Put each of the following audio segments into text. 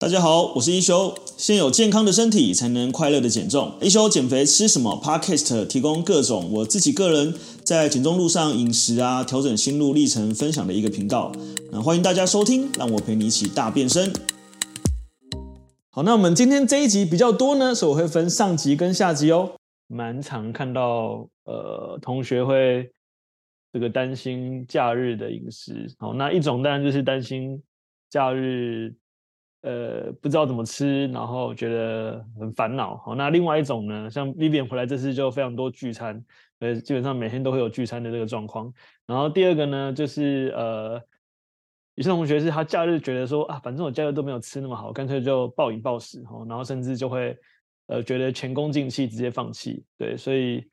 大家好，我是一休。先有健康的身体，才能快乐的减重。一休减肥吃什么？Podcast 提供各种我自己个人在减重路上饮食啊，调整心路历程分享的一个频道。那欢迎大家收听，让我陪你一起大变身。好，那我们今天这一集比较多呢，所以我会分上集跟下集哦。蛮常看到呃同学会这个担心假日的饮食。好，那一种当然就是担心假日。呃，不知道怎么吃，然后觉得很烦恼。好，那另外一种呢，像 Vivian 回来这次就非常多聚餐，呃，基本上每天都会有聚餐的这个状况。然后第二个呢，就是呃，有些同学是他假日觉得说啊，反正我假日都没有吃那么好，干脆就暴饮暴食，然后甚至就会呃觉得前功尽弃，直接放弃。对，所以。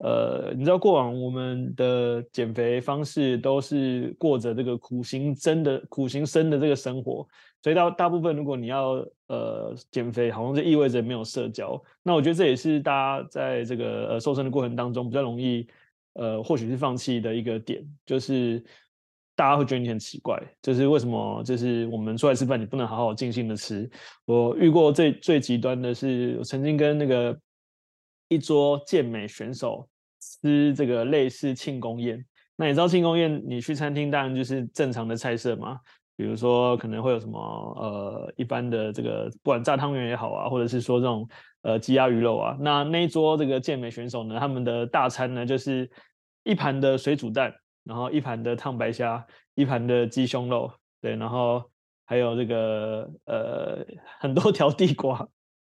呃，你知道过往我们的减肥方式都是过着这个苦行僧的苦行僧的这个生活，所以大大部分如果你要呃减肥，好像就意味着没有社交。那我觉得这也是大家在这个呃瘦身的过程当中比较容易呃或许是放弃的一个点，就是大家会觉得你很奇怪，就是为什么就是我们出来吃饭你不能好好尽兴的吃？我遇过最最极端的是，我曾经跟那个。一桌健美选手吃这个类似庆功宴，那你知道庆功宴，你去餐厅当然就是正常的菜色嘛，比如说可能会有什么呃一般的这个不管炸汤圆也好啊，或者是说这种呃鸡鸭鱼肉啊，那那一桌这个健美选手呢，他们的大餐呢就是一盘的水煮蛋，然后一盘的烫白虾，一盘的鸡胸肉，对，然后还有这个呃很多 条地瓜。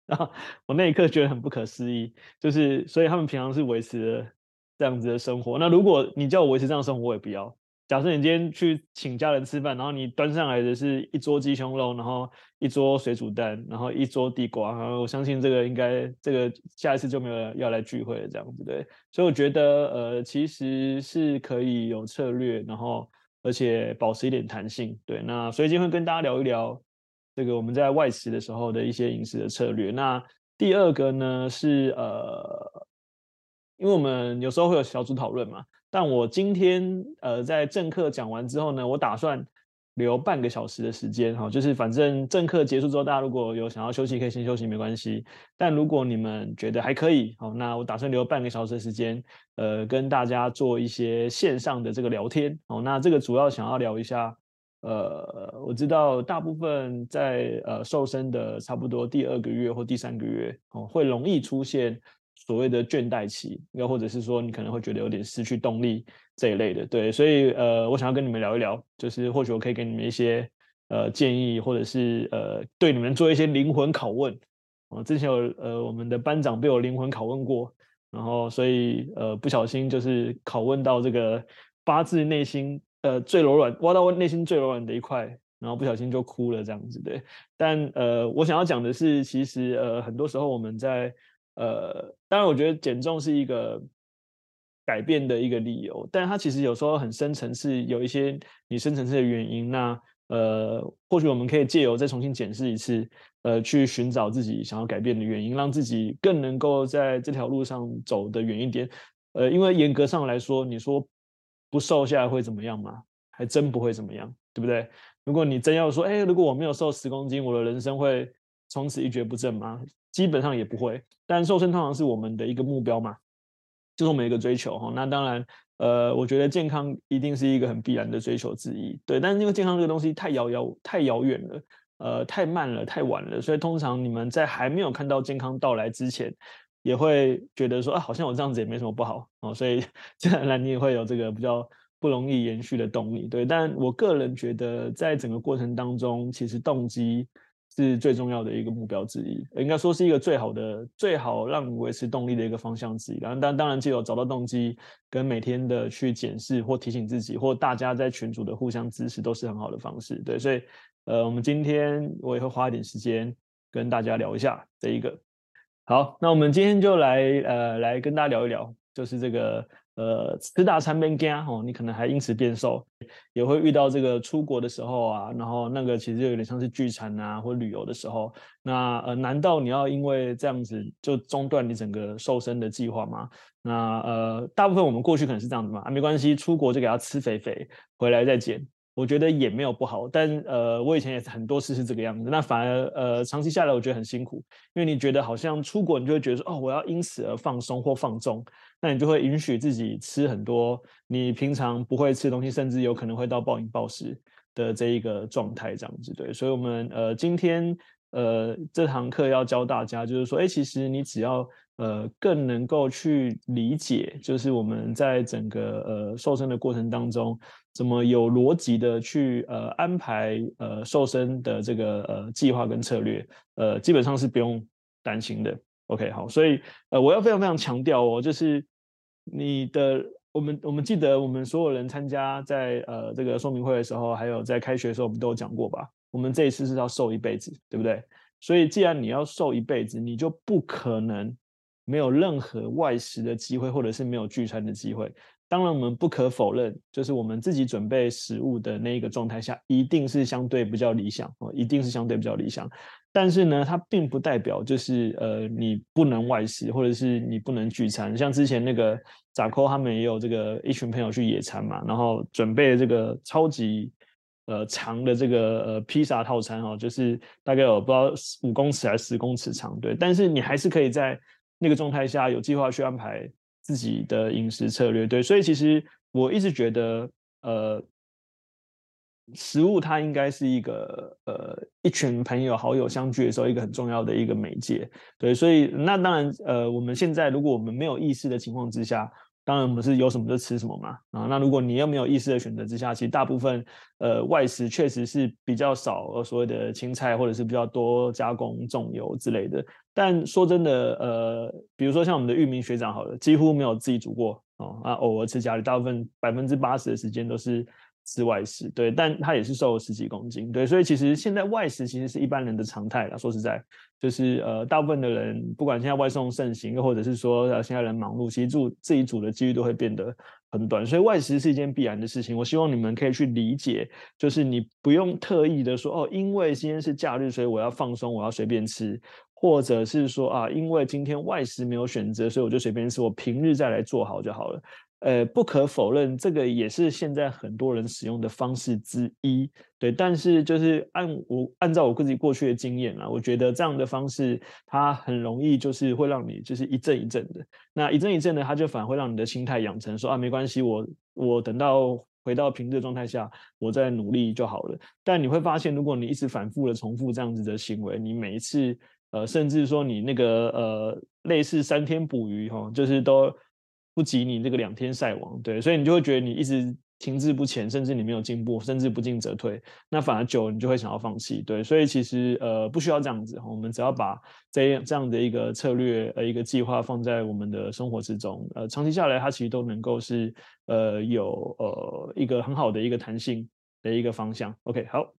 然后我那一刻觉得很不可思议，就是所以他们平常是维持这样子的生活。那如果你叫我维持这样生活，我也不要。假设你今天去请家人吃饭，然后你端上来的是一桌鸡胸肉，然后一桌水煮蛋，然后一桌地瓜，然后我相信这个应该这个下一次就没有要来聚会了这样子对。所以我觉得呃其实是可以有策略，然后而且保持一点弹性。对，那所以今天会跟大家聊一聊。这个我们在外食的时候的一些饮食的策略。那第二个呢是呃，因为我们有时候会有小组讨论嘛，但我今天呃在正课讲完之后呢，我打算留半个小时的时间哈，就是反正正课结束之后，大家如果有想要休息可以先休息没关系，但如果你们觉得还可以，好，那我打算留半个小时的时间，呃，跟大家做一些线上的这个聊天，好，那这个主要想要聊一下。呃，我知道大部分在呃瘦身的差不多第二个月或第三个月哦，会容易出现所谓的倦怠期，又或者是说你可能会觉得有点失去动力这一类的，对，所以呃，我想要跟你们聊一聊，就是或许我可以给你们一些呃建议，或者是呃对你们做一些灵魂拷问。哦，之前有呃我们的班长被我灵魂拷问过，然后所以呃不小心就是拷问到这个发自内心。呃，最柔软，挖到我内心最柔软的一块，然后不小心就哭了，这样子对。但呃，我想要讲的是，其实呃，很多时候我们在呃，当然我觉得减重是一个改变的一个理由，但它其实有时候很深层次，有一些你深层次的原因。那呃，或许我们可以借由再重新检视一次，呃，去寻找自己想要改变的原因，让自己更能够在这条路上走得远一点。呃，因为严格上来说，你说。不瘦下来会怎么样吗？还真不会怎么样，对不对？如果你真要说，哎，如果我没有瘦十公斤，我的人生会从此一蹶不振吗？基本上也不会。但瘦身通常是我们的一个目标嘛，就是我们一个追求哈。那当然，呃，我觉得健康一定是一个很必然的追求之一。对，但是因为健康这个东西太遥遥、太遥远了，呃，太慢了、太晚了，所以通常你们在还没有看到健康到来之前，也会觉得说啊，好像我这样子也没什么不好哦，所以 自然而然你也会有这个比较不容易延续的动力，对。但我个人觉得，在整个过程当中，其实动机是最重要的一个目标之一，应该说是一个最好的、最好让你维持动力的一个方向之一。然后，当当然，既有找到动机，跟每天的去检视或提醒自己，或大家在群组的互相支持，都是很好的方式。对，所以呃，我们今天我也会花一点时间跟大家聊一下这一个。好，那我们今天就来呃来跟大家聊一聊，就是这个呃吃大餐变惊哦，你可能还因此变瘦，也会遇到这个出国的时候啊，然后那个其实就有点像是聚餐啊或旅游的时候，那呃难道你要因为这样子就中断你整个瘦身的计划吗？那呃大部分我们过去可能是这样子嘛，啊没关系，出国就给他吃肥肥，回来再减。我觉得也没有不好，但呃，我以前也是很多次是这个样子，那反而呃，长期下来我觉得很辛苦，因为你觉得好像出国，你就会觉得说，哦，我要因此而放松或放纵，那你就会允许自己吃很多你平常不会吃东西，甚至有可能会到暴饮暴食的这一个状态，这样子对，所以我们呃今天呃这堂课要教大家，就是说，哎，其实你只要。呃，更能够去理解，就是我们在整个呃瘦身的过程当中，怎么有逻辑的去呃安排呃瘦身的这个呃计划跟策略，呃，基本上是不用担心的。OK，好，所以呃我要非常非常强调哦，就是你的我们我们记得我们所有人参加在呃这个说明会的时候，还有在开学的时候，我们都有讲过吧？我们这一次是要瘦一辈子，对不对？所以既然你要瘦一辈子，你就不可能。没有任何外食的机会，或者是没有聚餐的机会。当然，我们不可否认，就是我们自己准备食物的那一个状态下，一定是相对比较理想哦，一定是相对比较理想。但是呢，它并不代表就是呃，你不能外食，或者是你不能聚餐。像之前那个扎扣他们也有这个一群朋友去野餐嘛，然后准备这个超级呃长的这个呃披萨套餐哦，就是大概有不知道五公尺还是十公尺长，对。但是你还是可以在那个状态下有计划去安排自己的饮食策略，对，所以其实我一直觉得，呃，食物它应该是一个呃一群朋友好友相聚的时候一个很重要的一个媒介，对，所以那当然，呃，我们现在如果我们没有意识的情况之下。当然，我们是有什么就吃什么嘛啊。那如果你又没有意识的选择之下，其实大部分呃外食确实是比较少所谓的青菜，或者是比较多加工重油之类的。但说真的，呃，比如说像我们的玉明学长好了，几乎没有自己煮过哦，啊，偶尔吃家里，大部分百分之八十的时间都是。吃外食，对，但他也是瘦了十几公斤，对，所以其实现在外食其实是一般人的常态了。说实在，就是呃，大部分的人不管现在外送盛行，又或者是说呃现在人忙碌，其实煮自己煮的几率都会变得很短，所以外食是一件必然的事情。我希望你们可以去理解，就是你不用特意的说哦，因为今天是假日，所以我要放松，我要随便吃，或者是说啊，因为今天外食没有选择，所以我就随便吃，我平日再来做好就好了。呃，不可否认，这个也是现在很多人使用的方式之一，对。但是就是按我按照我自己过去的经验啊，我觉得这样的方式它很容易就是会让你就是一阵一阵的，那一阵一阵的，它就反而会让你的心态养成说啊，没关系，我我等到回到平日状态下，我再努力就好了。但你会发现，如果你一直反复的重复这样子的行为，你每一次呃，甚至说你那个呃，类似三天捕鱼哈，就是都。不及你这个两天晒网，对，所以你就会觉得你一直停滞不前，甚至你没有进步，甚至不进则退，那反而久了你就会想要放弃，对，所以其实呃不需要这样子，我们只要把这样这样的一个策略呃一个计划放在我们的生活之中，呃长期下来它其实都能够是呃有呃一个很好的一个弹性的一个方向。OK，好，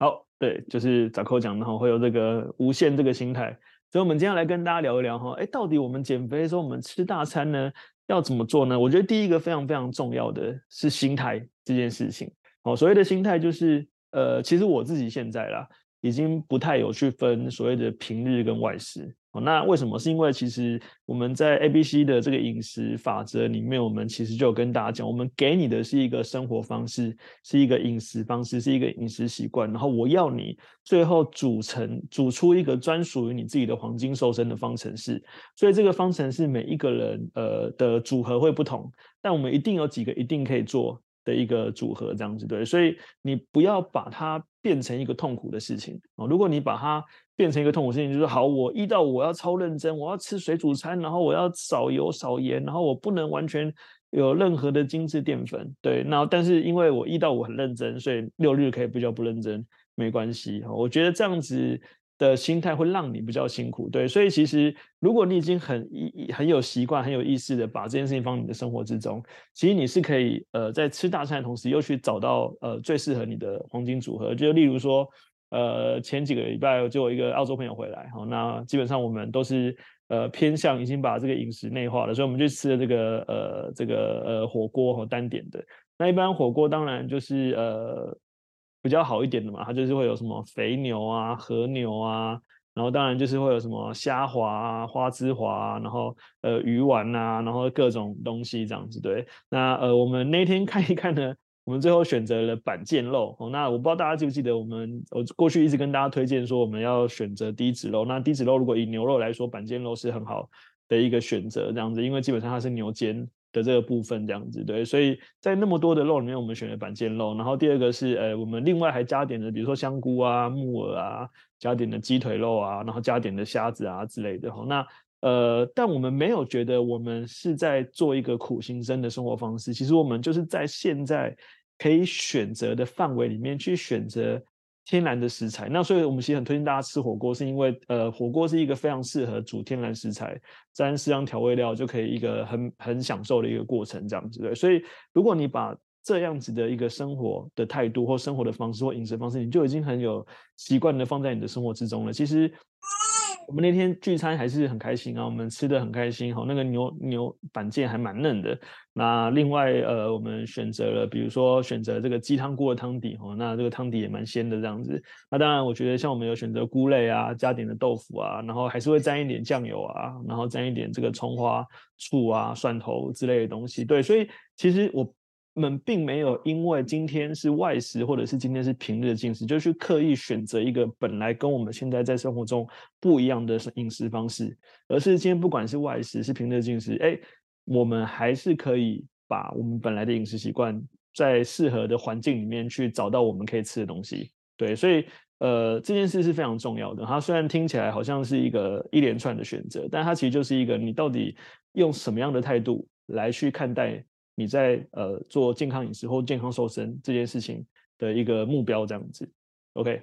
好，对，就是早扣讲的哈，会有这个无限这个心态，所以我们今天来跟大家聊一聊哈，哎，到底我们减肥的时候我们吃大餐呢？要怎么做呢？我觉得第一个非常非常重要的是心态这件事情。哦，所谓的心态就是，呃，其实我自己现在啦，已经不太有去分所谓的平日跟外食。哦，那为什么？是因为其实我们在 ABC 的这个饮食法则里面，我们其实就有跟大家讲，我们给你的是一个生活方式，是一个饮食方式，是一个饮食习惯，然后我要你最后组成、组出一个专属于你自己的黄金瘦身的方程式。所以这个方程式每一个人呃的组合会不同，但我们一定有几个一定可以做的一个组合，这样子对。所以你不要把它变成一个痛苦的事情哦。如果你把它变成一个痛苦事情，就是好，我一到五我要超认真，我要吃水煮餐，然后我要少油少盐，然后我不能完全有任何的精致淀粉。对，那但是因为我一到五很认真，所以六日可以比较不认真，没关系。我觉得这样子的心态会让你比较辛苦。对，所以其实如果你已经很一很有习惯、很有意识的把这件事情放你的生活之中，其实你是可以呃在吃大餐的同时，又去找到呃最适合你的黄金组合。就例如说。呃，前几个礼拜就有一个澳洲朋友回来，好，那基本上我们都是呃偏向已经把这个饮食内化了，所以我们就吃了这个呃这个呃火锅和单点的。那一般火锅当然就是呃比较好一点的嘛，它就是会有什么肥牛啊、和牛啊，然后当然就是会有什么虾滑啊、花枝滑啊，然后呃鱼丸啊，然后各种东西这样子对。那呃我们那天 看一看呢。我我们最后选择了板腱肉。哦，那我不知道大家记不记得，我们我过去一直跟大家推荐说，我们要选择低脂肉。那低脂肉如果以牛肉来说，板腱肉是很好的一个选择，这样子，因为基本上它是牛肩的这个部分，这样子，对。所以在那么多的肉里面，我们选了板腱肉。然后第二个是，呃，我们另外还加点的，比如说香菇啊、木耳啊，加点的鸡腿肉啊，然后加点的虾子啊之类的。哈，那。呃，但我们没有觉得我们是在做一个苦行僧的生活方式。其实我们就是在现在可以选择的范围里面去选择天然的食材。那所以我们其实很推荐大家吃火锅，是因为呃，火锅是一个非常适合煮天然食材，沾适当调味料就可以一个很很享受的一个过程，这样子对。所以如果你把这样子的一个生活的态度或生活的方式或饮食方式，你就已经很有习惯的放在你的生活之中了。其实。我们那天聚餐还是很开心啊，我们吃得很开心哈，那个牛牛板腱还蛮嫩的。那另外呃，我们选择了，比如说选择这个鸡汤锅的汤底哈，那这个汤底也蛮鲜的这样子。那当然，我觉得像我们有选择菇类啊，加点的豆腐啊，然后还是会沾一点酱油啊，然后沾一点这个葱花、醋啊、蒜头之类的东西。对，所以其实我。们并没有因为今天是外食，或者是今天是平日的进食，就去刻意选择一个本来跟我们现在在生活中不一样的饮食方式，而是今天不管是外食是平日的进食，哎，我们还是可以把我们本来的饮食习惯，在适合的环境里面去找到我们可以吃的东西。对，所以呃，这件事是非常重要的。它虽然听起来好像是一个一连串的选择，但它其实就是一个你到底用什么样的态度来去看待。你在呃做健康饮食或健康瘦身这件事情的一个目标这样子，OK。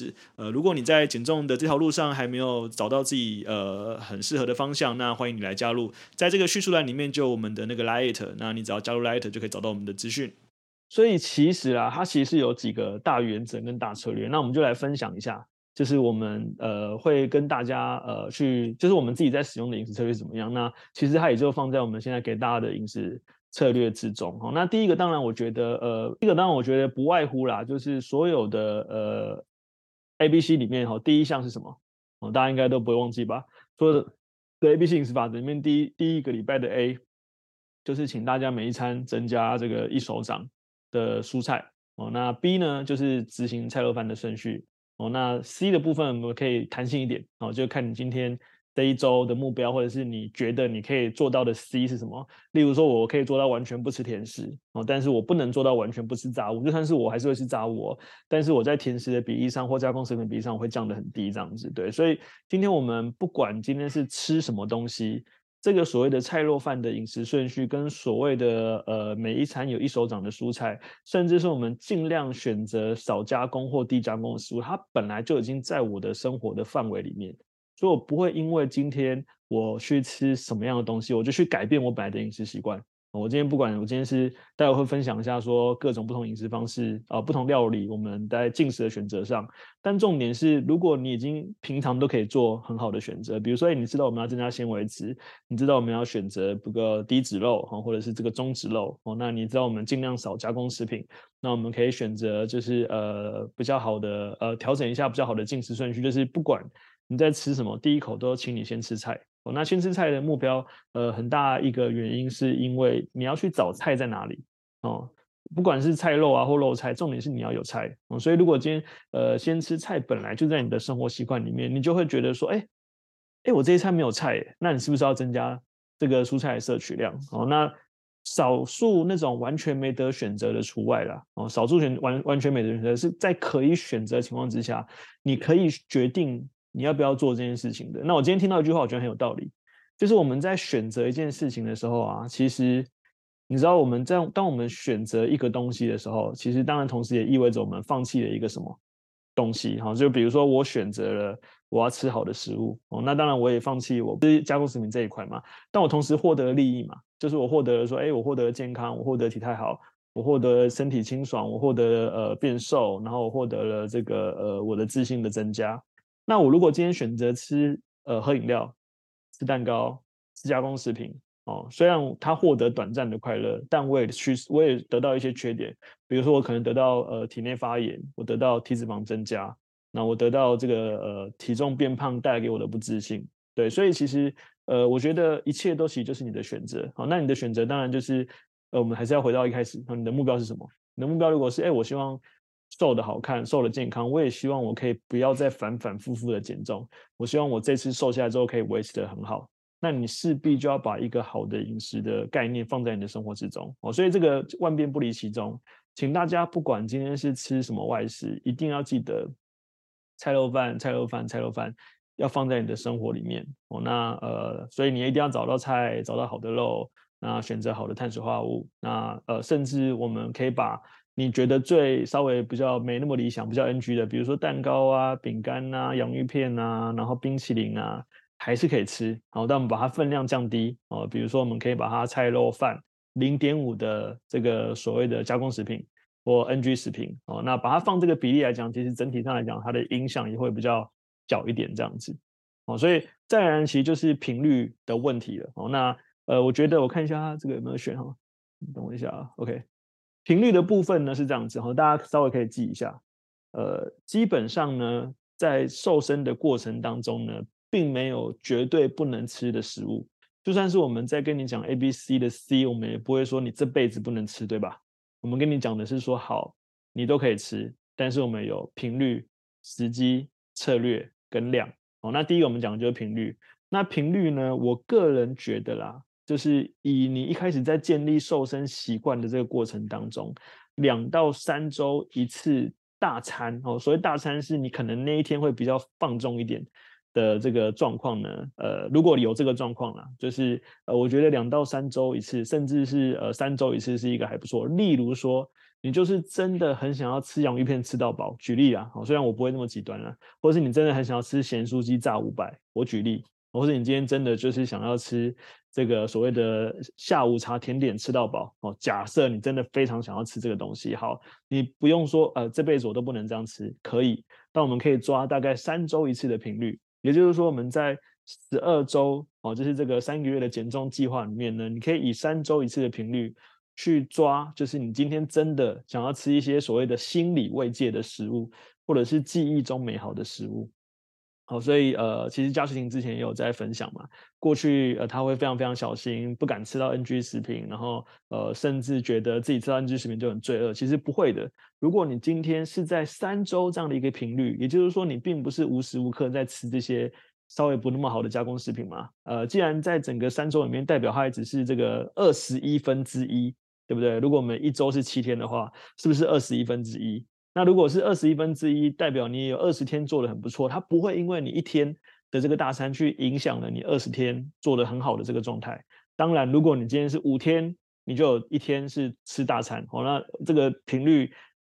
呃，如果你在减重的这条路上还没有找到自己呃很适合的方向，那欢迎你来加入，在这个叙述栏里面就有我们的那个 Light，那你只要加入 Light 就可以找到我们的资讯。所以其实啊，它其实是有几个大原则跟大策略，那我们就来分享一下，就是我们呃会跟大家呃去，就是我们自己在使用的饮食策略怎么样。那其实它也就放在我们现在给大家的饮食策略之中。好，那第一个当然我觉得呃，第一个当然我觉得不外乎啦，就是所有的呃。A、B、C 里面哈，第一项是什么？哦，大家应该都不会忘记吧？说的对 A、B、C 饮食法里面第一第一个礼拜的 A，就是请大家每一餐增加这个一手掌的蔬菜哦。那 B 呢，就是执行菜肉饭的顺序哦。那 C 的部分我们可以弹性一点哦，就看你今天。这一周的目标，或者是你觉得你可以做到的 C 是什么？例如说，我可以做到完全不吃甜食哦，但是我不能做到完全不吃炸物。就算是我还是会吃炸物哦，但是我在甜食的比例上或加工食品比例上，会降得很低，这样子对。所以今天我们不管今天是吃什么东西，这个所谓的菜肉饭的饮食顺序，跟所谓的呃每一餐有一手掌的蔬菜，甚至是我们尽量选择少加工或低加工的食物，它本来就已经在我的生活的范围里面。所以我不会因为今天我去吃什么样的东西，我就去改变我本来的饮食习惯。我今天不管，我今天是待会会分享一下说各种不同饮食方式啊、不同料理，我们在进食的选择上。但重点是，如果你已经平常都可以做很好的选择，比如说你知道我们要增加纤维质，你知道我们要选择这个低脂肉或者是这个中脂肉哦，那你知道我们尽量少加工食品，那我们可以选择就是呃比较好的呃调整一下比较好的进食顺序，就是不管。你在吃什么？第一口都请你先吃菜哦。那先吃菜的目标，呃，很大一个原因是因为你要去找菜在哪里哦。不管是菜肉啊或肉菜，重点是你要有菜哦。所以如果今天呃先吃菜本来就在你的生活习惯里面，你就会觉得说，哎哎，我这一餐没有菜，那你是不是要增加这个蔬菜的摄取量哦？那少数那种完全没得选择的除外啦哦。少数选完完全没得选择是在可以选择情况之下，你可以决定。你要不要做这件事情的？那我今天听到一句话，我觉得很有道理，就是我们在选择一件事情的时候啊，其实你知道我们在当我们选择一个东西的时候，其实当然同时也意味着我们放弃了一个什么东西哈。就比如说我选择了我要吃好的食物哦，那当然我也放弃我不是加工食品这一块嘛，但我同时获得了利益嘛，就是我获得了说，哎，我获得了健康，我获得体态好，我获得了身体清爽，我获得了呃变瘦，然后我获得了这个呃我的自信的增加。那我如果今天选择吃呃喝饮料、吃蛋糕、吃加工食品哦，虽然它获得短暂的快乐，但我也去我也得到一些缺点，比如说我可能得到呃体内发炎，我得到体脂肪增加，那我得到这个呃体重变胖带给我的不自信。对，所以其实呃我觉得一切都其实就是你的选择。好，那你的选择当然就是。呃，我们还是要回到一开始，你的目标是什么？你的目标如果是，哎，我希望瘦得好看，瘦得健康，我也希望我可以不要再反反复复的减重，我希望我这次瘦下来之后可以维持得很好，那你势必就要把一个好的饮食的概念放在你的生活之中哦。所以这个万变不离其宗，请大家不管今天是吃什么外食，一定要记得菜肉饭、菜肉饭、菜肉饭要放在你的生活里面哦。那呃，所以你一定要找到菜，找到好的肉。那选择好的碳水化合物，那呃，甚至我们可以把你觉得最稍微比较没那么理想、比较 NG 的，比如说蛋糕啊、饼干啊、洋芋片啊，然后冰淇淋啊，还是可以吃。好，但我们把它分量降低哦，比如说我们可以把它菜肉饭零点五的这个所谓的加工食品或 NG 食品哦，那把它放这个比例来讲，其实整体上来讲，它的影响也会比较小一点这样子。哦，所以再来其实就是频率的问题了。哦，那。呃，我觉得我看一下它这个有没有选哈，等我一下啊。OK，频率的部分呢是这样子哈，大家稍微可以记一下。呃，基本上呢，在瘦身的过程当中呢，并没有绝对不能吃的食物。就算是我们在跟你讲 A、B、C 的 C，我们也不会说你这辈子不能吃，对吧？我们跟你讲的是说好，你都可以吃，但是我们有频率、时机、策略跟量。哦，那第一个我们讲的就是频率。那频率呢，我个人觉得啦。就是以你一开始在建立瘦身习惯的这个过程当中，两到三周一次大餐哦，所谓大餐是你可能那一天会比较放纵一点的这个状况呢。呃，如果有这个状况啦，就是呃，我觉得两到三周一次，甚至是呃三周一次是一个还不错。例如说，你就是真的很想要吃洋芋片吃到饱，举例啊，虽然我不会那么极端啦，或是你真的很想要吃咸酥鸡炸五百，我举例，或者你今天真的就是想要吃。这个所谓的下午茶甜点吃到饱哦，假设你真的非常想要吃这个东西，好，你不用说呃这辈子我都不能这样吃，可以，但我们可以抓大概三周一次的频率，也就是说我们在十二周哦，就是这个三个月的减重计划里面呢，你可以以三周一次的频率去抓，就是你今天真的想要吃一些所谓的心理慰藉的食物，或者是记忆中美好的食物。好，所以呃，其实嘉世婷之前也有在分享嘛，过去呃，他会非常非常小心，不敢吃到 NG 食品，然后呃，甚至觉得自己吃到 NG 食品就很罪恶。其实不会的，如果你今天是在三周这样的一个频率，也就是说你并不是无时无刻在吃这些稍微不那么好的加工食品嘛。呃，既然在整个三周里面，代表它也只是这个二十一分之一，对不对？如果我们一周是七天的话，是不是二十一分之一？那如果是二十一分之一，代表你有二十天做得很不错，它不会因为你一天的这个大餐去影响了你二十天做得很好的这个状态。当然，如果你今天是五天，你就有一天是吃大餐，哦，那这个频率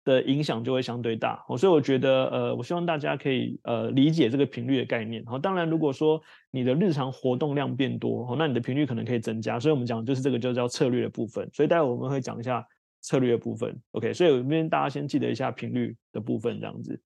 的影响就会相对大。哦，所以我觉得，呃，我希望大家可以呃理解这个频率的概念。哦，当然，如果说你的日常活动量变多，哦，那你的频率可能可以增加。所以我们讲就是这个就叫策略的部分。所以待会我们会讲一下。策略部分，OK，所以我这边大家先记得一下频率的部分，这样子。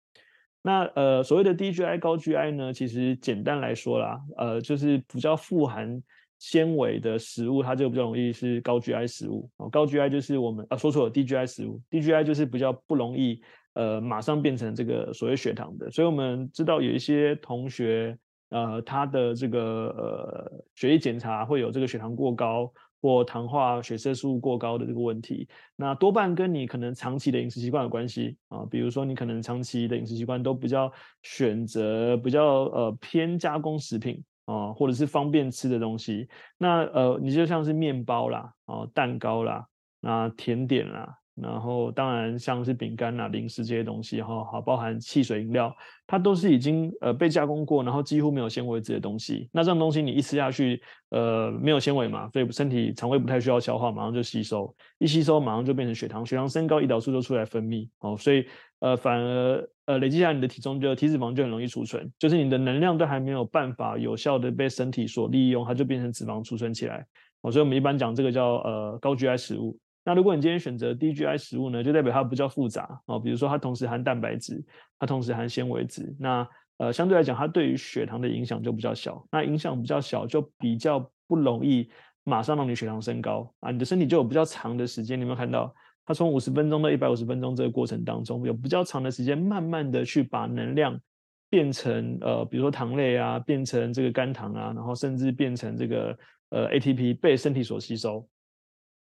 那呃，所谓的低 GI 高 GI 呢，其实简单来说啦，呃，就是比较富含纤维的食物，它就比较容易是高 GI 食物。哦，高 GI 就是我们啊说错了，低 GI 食物，低 GI 就是比较不容易呃马上变成这个所谓血糖的。所以我们知道有一些同学呃他的这个呃血液检查会有这个血糖过高。或糖化血色素过高的这个问题，那多半跟你可能长期的饮食习惯有关系啊。比如说，你可能长期的饮食习惯都比较选择比较呃偏加工食品啊，或者是方便吃的东西。那呃，你就像是面包啦，哦，蛋糕啦，啊甜点啦。然后当然像是饼干啊、零食这些东西哈，好，包含汽水饮料，它都是已经呃被加工过，然后几乎没有纤维质的东西。那这种东西你一吃下去，呃，没有纤维嘛，所以身体肠胃不太需要消化，马上就吸收，一吸收马上就变成血糖，血糖升高，胰岛素就出来分泌，哦，所以呃反而呃累积下来你的体重就体脂肪就很容易储存，就是你的能量都还没有办法有效的被身体所利用，它就变成脂肪储存起来。哦，所以我们一般讲这个叫呃高 GI 食物。那如果你今天选择低 GI 食物呢，就代表它比较复杂哦，比如说它同时含蛋白质，它同时含纤维质，那呃相对来讲，它对于血糖的影响就比较小。那影响比较小，就比较不容易马上让你血糖升高啊，你的身体就有比较长的时间，你有没有看到？它从五十分钟到一百五十分钟这个过程当中，有比较长的时间，慢慢的去把能量变成呃，比如说糖类啊，变成这个肝糖啊，然后甚至变成这个呃 ATP 被身体所吸收。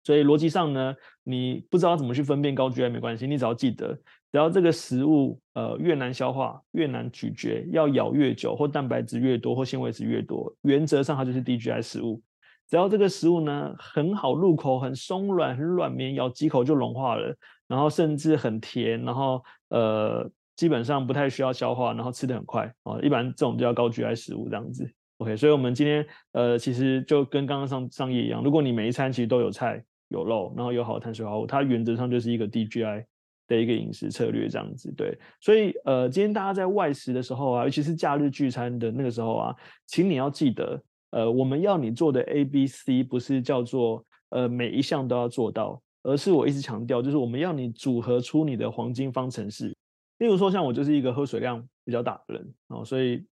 所以逻辑上呢，你不知道怎么去分辨高 GI 没关系，你只要记得，只要这个食物呃越难消化、越难咀嚼，要咬越久，或蛋白质越多，或纤维质越多，原则上它就是低 GI 食物。只要这个食物呢很好入口，很松软，很软绵，咬几口就融化了，然后甚至很甜，然后呃基本上不太需要消化，然后吃得很快哦，一般这种就叫高 GI 食物这样子。OK，所以我们今天呃其实就跟刚刚上上页一样，如果你每一餐其实都有菜。有肉，然后有好的碳水化合物，它原则上就是一个低 GI 的一个饮食策略，这样子对。所以呃，今天大家在外食的时候啊，尤其是假日聚餐的那个时候啊，请你要记得，呃，我们要你做的 A、B、C 不是叫做呃每一项都要做到，而是我一直强调，就是我们要你组合出你的黄金方程式。例如说，像我就是一个喝水量比较大的人哦，所以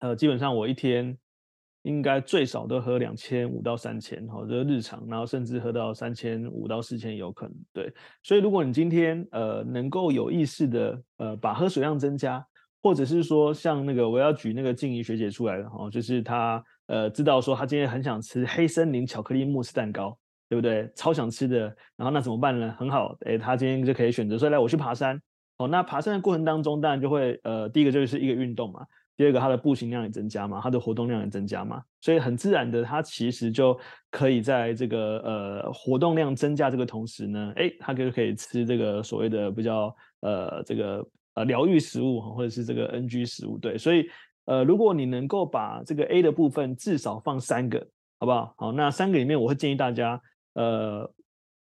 呃，基本上我一天。应该最少都喝两千五到三千，哈，这个日常，然后甚至喝到三千五到四千有可能，对。所以如果你今天呃能够有意识的呃把喝水量增加，或者是说像那个我要举那个静怡学姐出来的哈，就是她呃知道说她今天很想吃黑森林巧克力慕斯蛋糕，对不对？超想吃的，然后那怎么办呢？很好，诶，她今天就可以选择说来我去爬山，哦，那爬山的过程当中当然就会呃第一个就是一个运动嘛。第二个，它的步行量也增加嘛，它的活动量也增加嘛，所以很自然的，它其实就可以在这个呃活动量增加这个同时呢，哎，它就可以吃这个所谓的比较呃这个呃疗愈食物或者是这个 NG 食物，对，所以呃如果你能够把这个 A 的部分至少放三个，好不好？好，那三个里面我会建议大家，呃，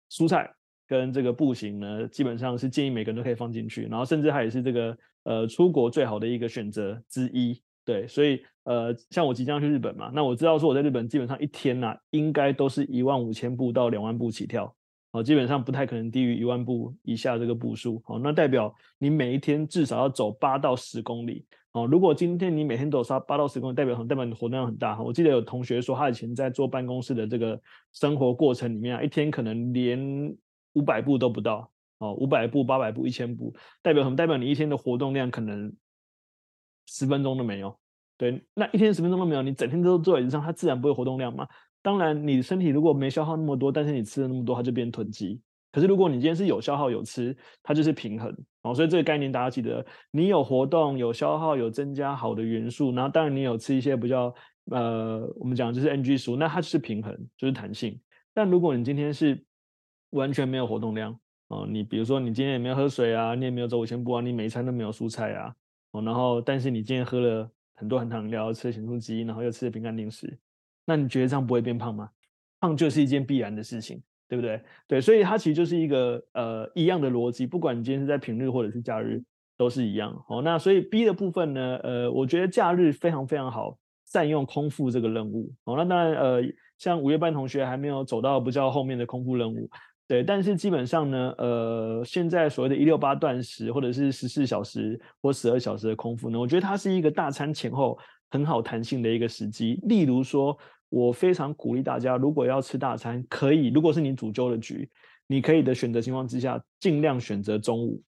蔬菜跟这个步行呢，基本上是建议每个人都可以放进去，然后甚至还是这个。呃，出国最好的一个选择之一，对，所以呃，像我即将去日本嘛，那我知道说我在日本基本上一天呐、应该都是一万五千步到两万步起跳，哦，基本上不太可能低于一万步以下这个步数，哦，那代表你每一天至少要走八到十公里，哦，如果今天你每天都有八到十公里，代表很代表你活动量很大，我记得有同学说他以前在坐办公室的这个生活过程里面啊，一天可能连五百步都不到。哦，五百步、八百步、一千步，代表什么？代表你一天的活动量可能十分钟都没有。对，那一天十分钟都没有，你整天都坐在椅子上，它自然不会活动量嘛。当然，你身体如果没消耗那么多，但是你吃了那么多，它就变囤积。可是如果你今天是有消耗有吃，它就是平衡。哦，所以这个概念大家记得，你有活动、有消耗、有增加好的元素，然后当然你有吃一些比较呃，我们讲就是 NG 食物，那它就是平衡，就是弹性。但如果你今天是完全没有活动量，哦，你比如说你今天也没有喝水啊，你也没有走五千步啊，你每一餐都没有蔬菜啊，哦，然后但是你今天喝了很多含糖料，吃了咸酥鸡，然后又吃了饼干零食，那你觉得这样不会变胖吗？胖就是一件必然的事情，对不对？对，所以它其实就是一个呃一样的逻辑，不管你今天是在平日或者是假日都是一样。哦，那所以 B 的部分呢，呃，我觉得假日非常非常好善用空腹这个任务。哦，那当然呃，像五月班同学还没有走到比较后面的空腹任务。对，但是基本上呢，呃，现在所谓的“一六八”断食，或者是十四小时或十二小时的空腹呢，我觉得它是一个大餐前后很好弹性的一个时机。例如说，我非常鼓励大家，如果要吃大餐，可以，如果是你主揪的局，你可以的选择情况之下，尽量选择中午。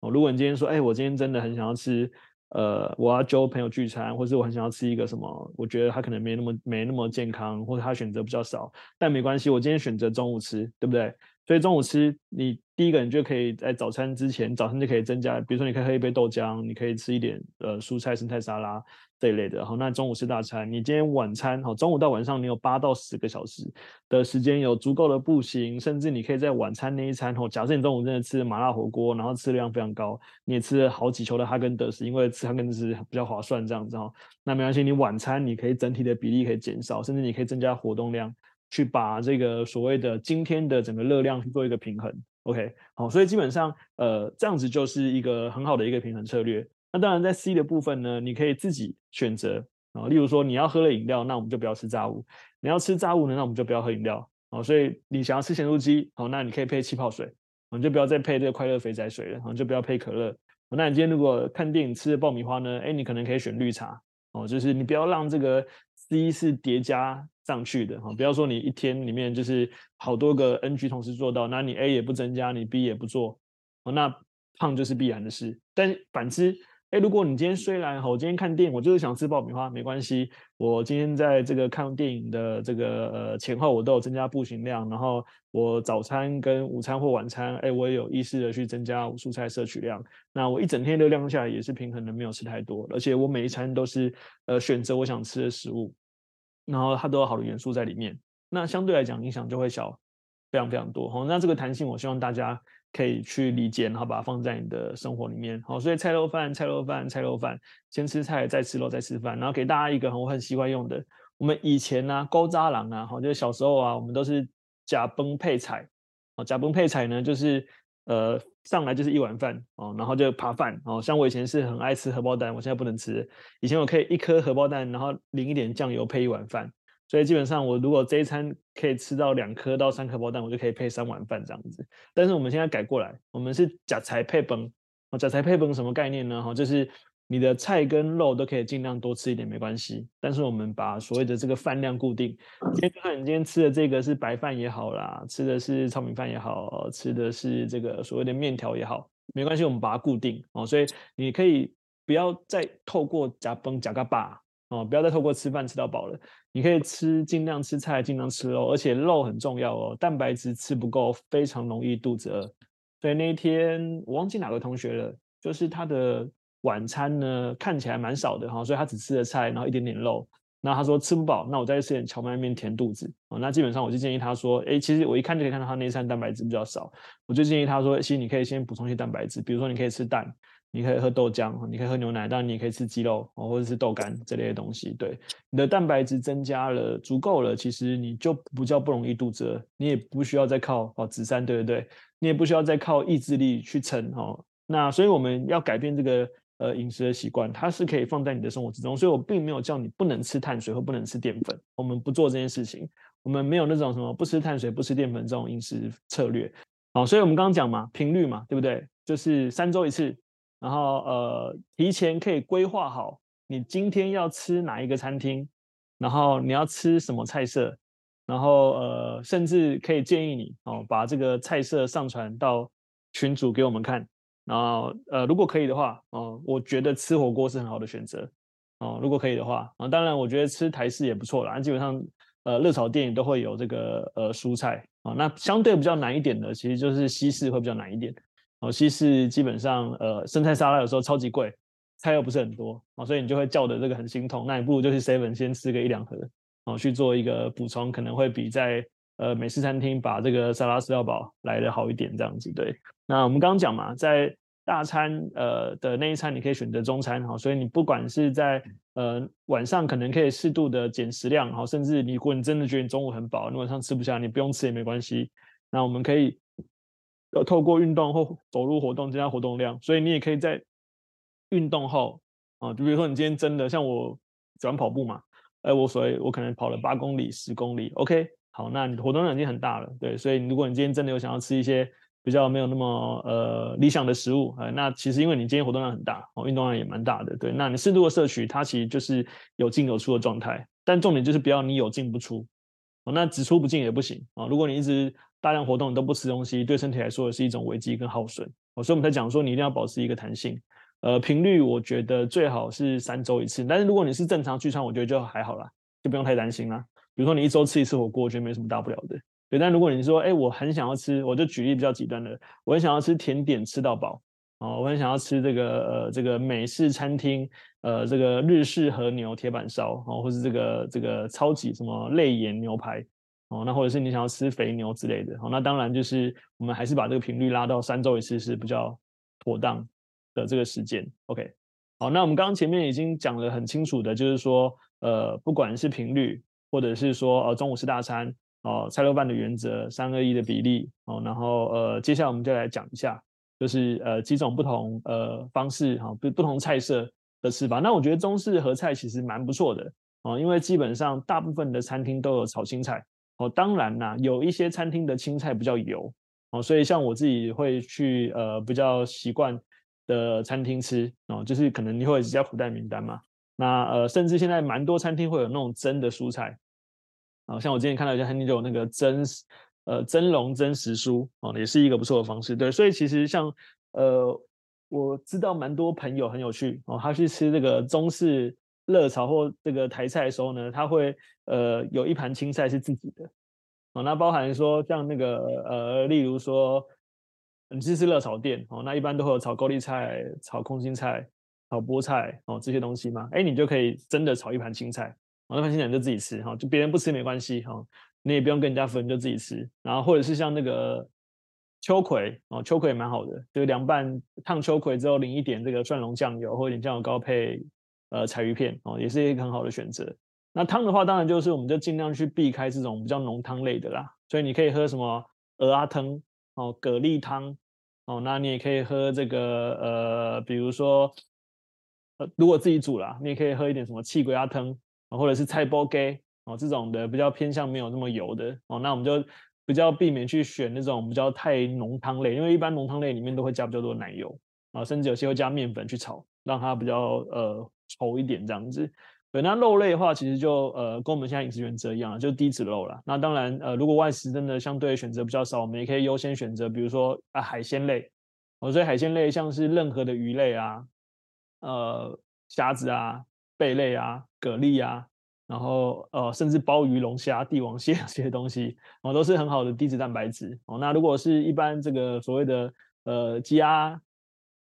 哦，如果你今天说，哎，我今天真的很想要吃，呃，我要揪朋友聚餐，或者我很想要吃一个什么，我觉得他可能没那么没那么健康，或者他选择比较少，但没关系，我今天选择中午吃，对不对？所以中午吃，你第一个你就可以在早餐之前，早餐就可以增加，比如说你可以喝一杯豆浆，你可以吃一点呃蔬菜、生菜沙拉这一类的。好，那中午吃大餐，你今天晚餐好，中午到晚上你有八到十个小时的时间，有足够的步行，甚至你可以在晚餐那一餐哦，假设你中午真的吃麻辣火锅，然后吃量非常高，你也吃了好几球的哈根德斯，因为吃哈根德斯比较划算这样子哈，那没关系，你晚餐你可以整体的比例可以减少，甚至你可以增加活动量。去把这个所谓的今天的整个热量去做一个平衡，OK，好，所以基本上呃这样子就是一个很好的一个平衡策略。那当然在 C 的部分呢，你可以自己选择啊，例如说你要喝了饮料，那我们就不要吃炸物；你要吃炸物呢，那我们就不要喝饮料。哦，所以你想要吃咸酥鸡，好，那你可以配气泡水，你就不要再配这个快乐肥仔水了，哦，就不要配可乐。那你今天如果看电影吃的爆米花呢？哎，你可能可以选绿茶，哦，就是你不要让这个 C 是叠加上去的，哈，不要说你一天里面就是好多个 NG 同时做到，那你 A 也不增加，你 B 也不做，哦，那胖就是必然的事。但反之。哎，如果你今天虽然哈我今天看电影，我就是想吃爆米花，没关系。我今天在这个看电影的这个呃前后，我都有增加步行量，然后我早餐跟午餐或晚餐，哎，我也有意识的去增加蔬菜摄取量。那我一整天的量下来也是平衡的，没有吃太多，而且我每一餐都是呃选择我想吃的食物，然后它都有好的元素在里面。那相对来讲影响就会小非常非常多。好，那这个弹性，我希望大家。可以去理解，然后把它放在你的生活里面。好，所以菜肉饭、菜肉饭、菜肉饭，先吃菜，再吃肉，再吃饭。然后给大家一个我很习惯用的，我们以前呢、啊，高渣郎啊，好，就是小时候啊，我们都是呷饭配菜。哦，呷饭配菜呢，就是呃上来就是一碗饭哦，然后就扒饭哦。像我以前是很爱吃荷包蛋，我现在不能吃。以前我可以一颗荷包蛋，然后淋一点酱油配一碗饭。所以基本上，我如果这一餐可以吃到两颗到三颗包蛋，我就可以配三碗饭这样子。但是我们现在改过来，我们是甲材配饭。哦，呷菜配崩什么概念呢？哈，就是你的菜跟肉都可以尽量多吃一点，没关系。但是我们把所谓的这个饭量固定。今天就算你今天吃的这个是白饭也好啦，吃的是糙米饭也好，吃的是这个所谓的面条也好，没关系，我们把它固定哦。所以你可以不要再透过夹崩夹个把哦，不要再透过吃饭吃到饱了。你可以吃，尽量吃菜，尽量吃肉，而且肉很重要哦。蛋白质吃不够，非常容易肚子饿。所以那一天我忘记哪个同学了，就是他的晚餐呢看起来蛮少的哈，所以他只吃了菜，然后一点点肉。那他说吃不饱，那我再吃点蕎麦面填肚子。哦，那基本上我就建议他说，诶，其实我一看就可以看到他那一餐蛋白质比较少，我就建议他说，其实你可以先补充一些蛋白质，比如说你可以吃蛋。你可以喝豆浆，你可以喝牛奶，当然你也可以吃鸡肉哦，或者是豆干这类的东西。对，你的蛋白质增加了，足够了，其实你就不叫不容易肚子饿，你也不需要再靠哦子三，对不对？你也不需要再靠意志力去撑哦。那所以我们要改变这个呃饮食的习惯，它是可以放在你的生活之中。所以我并没有叫你不能吃碳水或不能吃淀粉，我们不做这件事情，我们没有那种什么不吃碳水不吃淀粉这种饮食策略。好，所以我们刚刚讲嘛，频率嘛，对不对？就是三周一次。然后呃，提前可以规划好你今天要吃哪一个餐厅，然后你要吃什么菜色，然后呃，甚至可以建议你哦，把这个菜色上传到群组给我们看。然后呃，如果可以的话哦，我觉得吃火锅是很好的选择哦。如果可以的话啊，当然我觉得吃台式也不错啦。基本上呃，热炒店都会有这个呃蔬菜啊。那相对比较难一点的，其实就是西式会比较难一点。哦，西式基本上，呃，生菜沙拉有时候超级贵，菜又不是很多，哦，所以你就会叫的这个很心痛。那你不如就去 seven 先吃个一两盒，哦，去做一个补充，可能会比在呃美式餐厅把这个沙拉吃到饱来的好一点，这样子对。那我们刚刚讲嘛，在大餐呃的那一餐，你可以选择中餐，哈，所以你不管是在呃晚上可能可以适度的减食量，哈，甚至你如果你真的觉得你中午很饱，你晚上吃不下，你不用吃也没关系。那我们可以。呃透过运动或走路活动增加活动量，所以你也可以在运动后啊，就比如说你今天真的像我喜欢跑步嘛，哎，我所以我可能跑了八公里、十公里，OK，好，那你的活动量已经很大了，对，所以如果你今天真的有想要吃一些比较没有那么呃理想的食物，呃，那其实因为你今天活动量很大，哦，运动量也蛮大的，对，那你适度的摄取，它其实就是有进有出的状态，但重点就是不要你有进不出，哦，那只出不进也不行啊，如果你一直大量活动你都不吃东西，对身体来说也是一种危机跟耗损哦。所以我们才讲说，你一定要保持一个弹性。呃，频率我觉得最好是三周一次，但是如果你是正常聚餐，我觉得就还好啦，就不用太担心啦。比如说你一周吃一次火锅，我觉得没什么大不了的。对，但如果你说，哎，我很想要吃，我就举例比较极端的，我很想要吃甜点吃到饱，哦，我很想要吃这个呃这个美式餐厅，呃这个日式和牛铁板烧，哦，或是这个这个超级什么泪眼牛排。哦，那或者是你想要吃肥牛之类的，哦，那当然就是我们还是把这个频率拉到三周一次是比较妥当的这个时间。OK，好，那我们刚刚前面已经讲了很清楚的，就是说，呃，不管是频率，或者是说，呃，中午吃大餐，哦，菜肉饭的原则，三二一的比例，哦，然后呃，接下来我们就来讲一下，就是呃几种不同呃方式，哈，不不同菜色的吃法。那我觉得中式和菜其实蛮不错的，哦，因为基本上大部分的餐厅都有炒青菜。哦，当然啦，有一些餐厅的青菜比较油哦，所以像我自己会去呃比较习惯的餐厅吃哦，就是可能你会比较口袋名单嘛。那呃，甚至现在蛮多餐厅会有那种蒸的蔬菜啊，像我之前看到一些很久那个蒸呃蒸笼蒸时蔬哦，也是一个不错的方式。对，所以其实像呃我知道蛮多朋友很有趣哦，他去吃这个中式。热炒或这个台菜的时候呢，他会呃有一盘青菜是自己的，哦，那包含说像那个呃，例如说你是吃热炒店哦，那一般都会有炒高丽菜、炒空心菜、炒菠菜哦这些东西嘛，哎，你就可以真的炒一盘青菜，哦，那盘青菜你就自己吃哈，就别人不吃没关系哈，你也不用跟人家分，就自己吃。然后或者是像那个秋葵哦，秋葵也蛮好的，就是凉拌烫秋葵之后淋一点这个蒜蓉酱油或者一点酱油膏配。呃，柴鱼片哦，也是一个很好的选择。那汤的话，当然就是我们就尽量去避开这种比较浓汤类的啦。所以你可以喝什么蚵仔汤哦，蛤蜊汤哦，那你也可以喝这个呃，比如说呃，如果自己煮啦，你也可以喝一点什么气龟仔汤或者是菜脯鸡哦，这种的比较偏向没有那么油的哦。那我们就比较避免去选那种比较太浓汤类，因为一般浓汤类里面都会加比较多奶油啊，甚至有些会加面粉去炒，让它比较呃。稠一点这样子，对，那肉类的话，其实就呃跟我们现在饮食原则一样，就低脂肉啦。那当然呃，如果外食真的相对选择比较少，我们也可以优先选择，比如说啊海鲜类。哦，所以海鲜类像是任何的鱼类啊，呃虾子啊、贝类啊、蛤蜊啊，然后呃甚至鲍鱼、龙虾、帝王蟹 这些东西，哦都是很好的低脂蛋白质。哦，那如果是一般这个所谓的呃鸡鸭。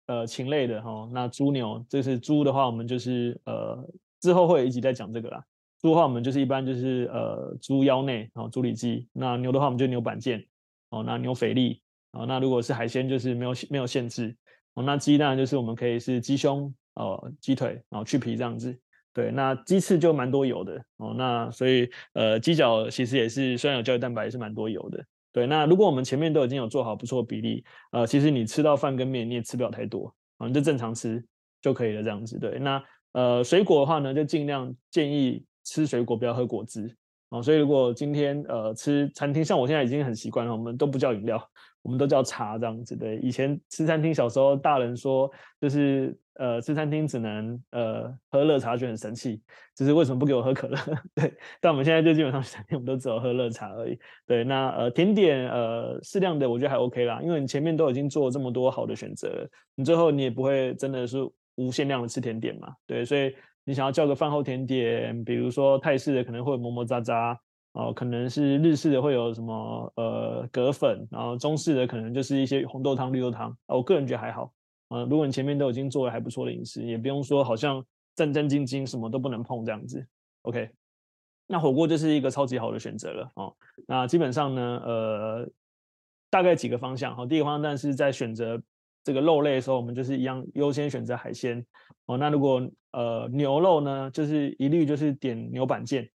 呃，禽类的哈，那猪牛，这是猪的话，我们就是呃，之后会一直在讲这个啦。猪的话，我们就是一般就是呃，猪腰内，然后猪里脊。那牛的话，我们就牛板腱，哦，那牛肥力，哦，那如果是海鲜，就是没有没有限制。哦，那鸡当然就是我们可以是鸡胸，哦，鸡腿，然后去皮这样子。对，那鸡翅就蛮多油的，哦，那所以呃，鸡脚其实也是虽然有胶原蛋白，也是蛮多油的。对，那如果我们前面都已经有做好不错的比例，呃，其实你吃到饭跟面你也吃不了太多啊，你就正常吃就可以了，这样子。对，那呃水果的话呢，就尽量建议吃水果，不要喝果汁啊。所以如果今天呃吃餐厅，像我现在已经很习惯了，我们都不叫饮料。我们都叫茶这样子，对。以前吃餐厅，小时候大人说，就是呃吃餐厅只能呃喝热茶，就很生气，就是为什么不给我喝可乐？对。但我们现在就基本上餐厅我们都只有喝热茶而已。对。那呃甜点呃适量的，我觉得还 OK 啦，因为你前面都已经做了这么多好的选择，你最后你也不会真的是无限量的吃甜点嘛。对。所以你想要叫个饭后甜点，比如说泰式的可能会磨磨渣渣。哦，可能是日式的会有什么呃葛粉，然后中式的可能就是一些红豆汤、绿豆汤。我个人觉得还好。呃，如果你前面都已经做了还不错的饮食，也不用说好像战战兢兢什么都不能碰这样子。OK，那火锅就是一个超级好的选择了哦。那基本上呢，呃，大概几个方向。好，第一个方向当然是在选择这个肉类的时候，我们就是一样优先选择海鲜。哦，那如果呃牛肉呢，就是一律就是点牛板腱。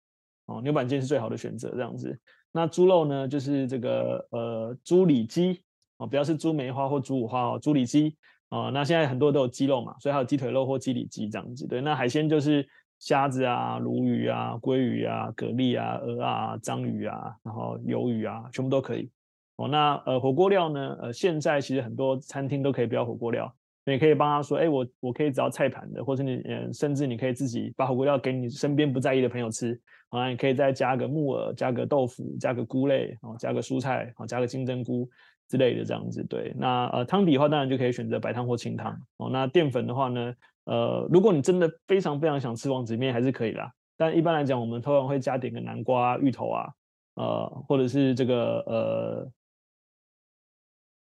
哦，牛板腱是最好的选择，这样子。那猪肉呢，就是这个呃猪里脊哦，不要是猪梅花或猪五花哦，猪里脊哦。那现在很多都有鸡肉嘛，所以还有鸡腿肉或鸡里脊这样子。对，那海鲜就是虾子啊、鲈鱼啊、鲑鱼啊、蛤蜊啊、鹅啊、章鱼啊，然后鱿鱼啊，全部都可以。哦，那呃火锅料呢，呃现在其实很多餐厅都可以不要火锅料。你可以帮他说，哎，我我可以找菜盘的，或者你嗯，甚至你可以自己把火锅料给你身边不在意的朋友吃，啊，你可以再加个木耳，加个豆腐，加个菇类，哦，加个蔬菜，哦，加个金针菇之类的这样子。对，那呃汤底的话，当然就可以选择白汤或清汤。哦，那淀粉的话呢，呃，如果你真的非常非常想吃王子面，还是可以啦。但一般来讲，我们通常会加点个南瓜、芋头啊，呃，或者是这个呃